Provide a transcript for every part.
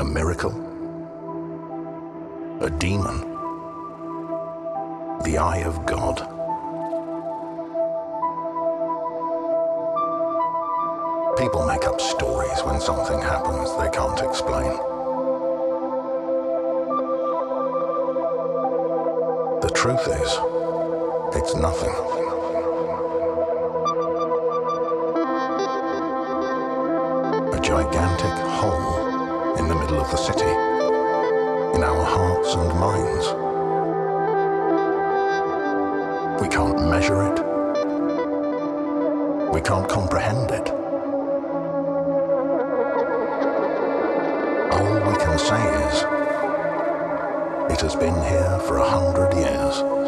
A miracle? A demon? The eye of God? People make up stories when something happens they can't explain. The truth is, it's nothing. A gigantic hole the middle of the city, in our hearts and minds. We can't measure it. We can't comprehend it. All we can say is, it has been here for a hundred years.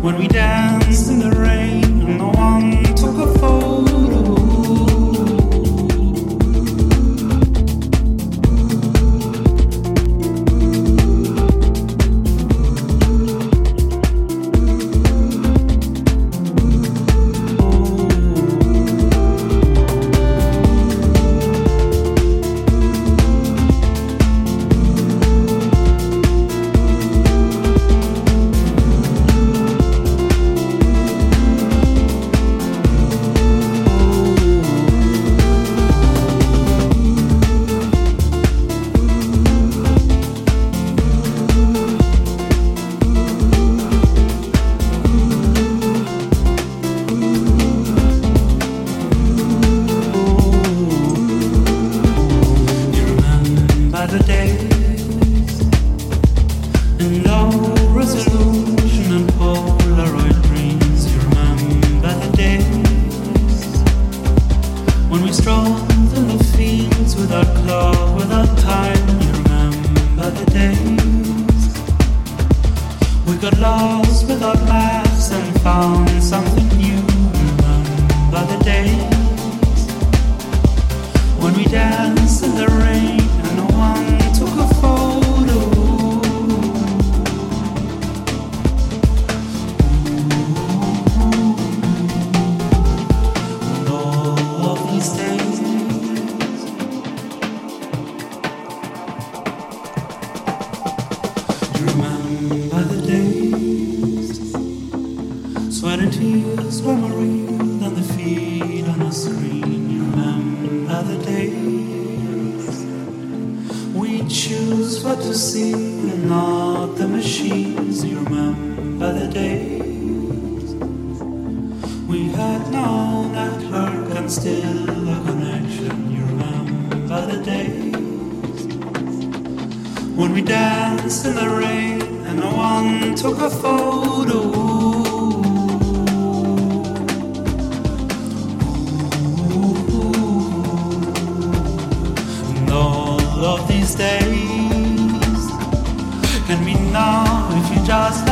when we dance in the rain. choose what to see and not the machines. You remember the days we had no network and still a connection. You remember the days when we danced in the rain and no one took a photo. now if you just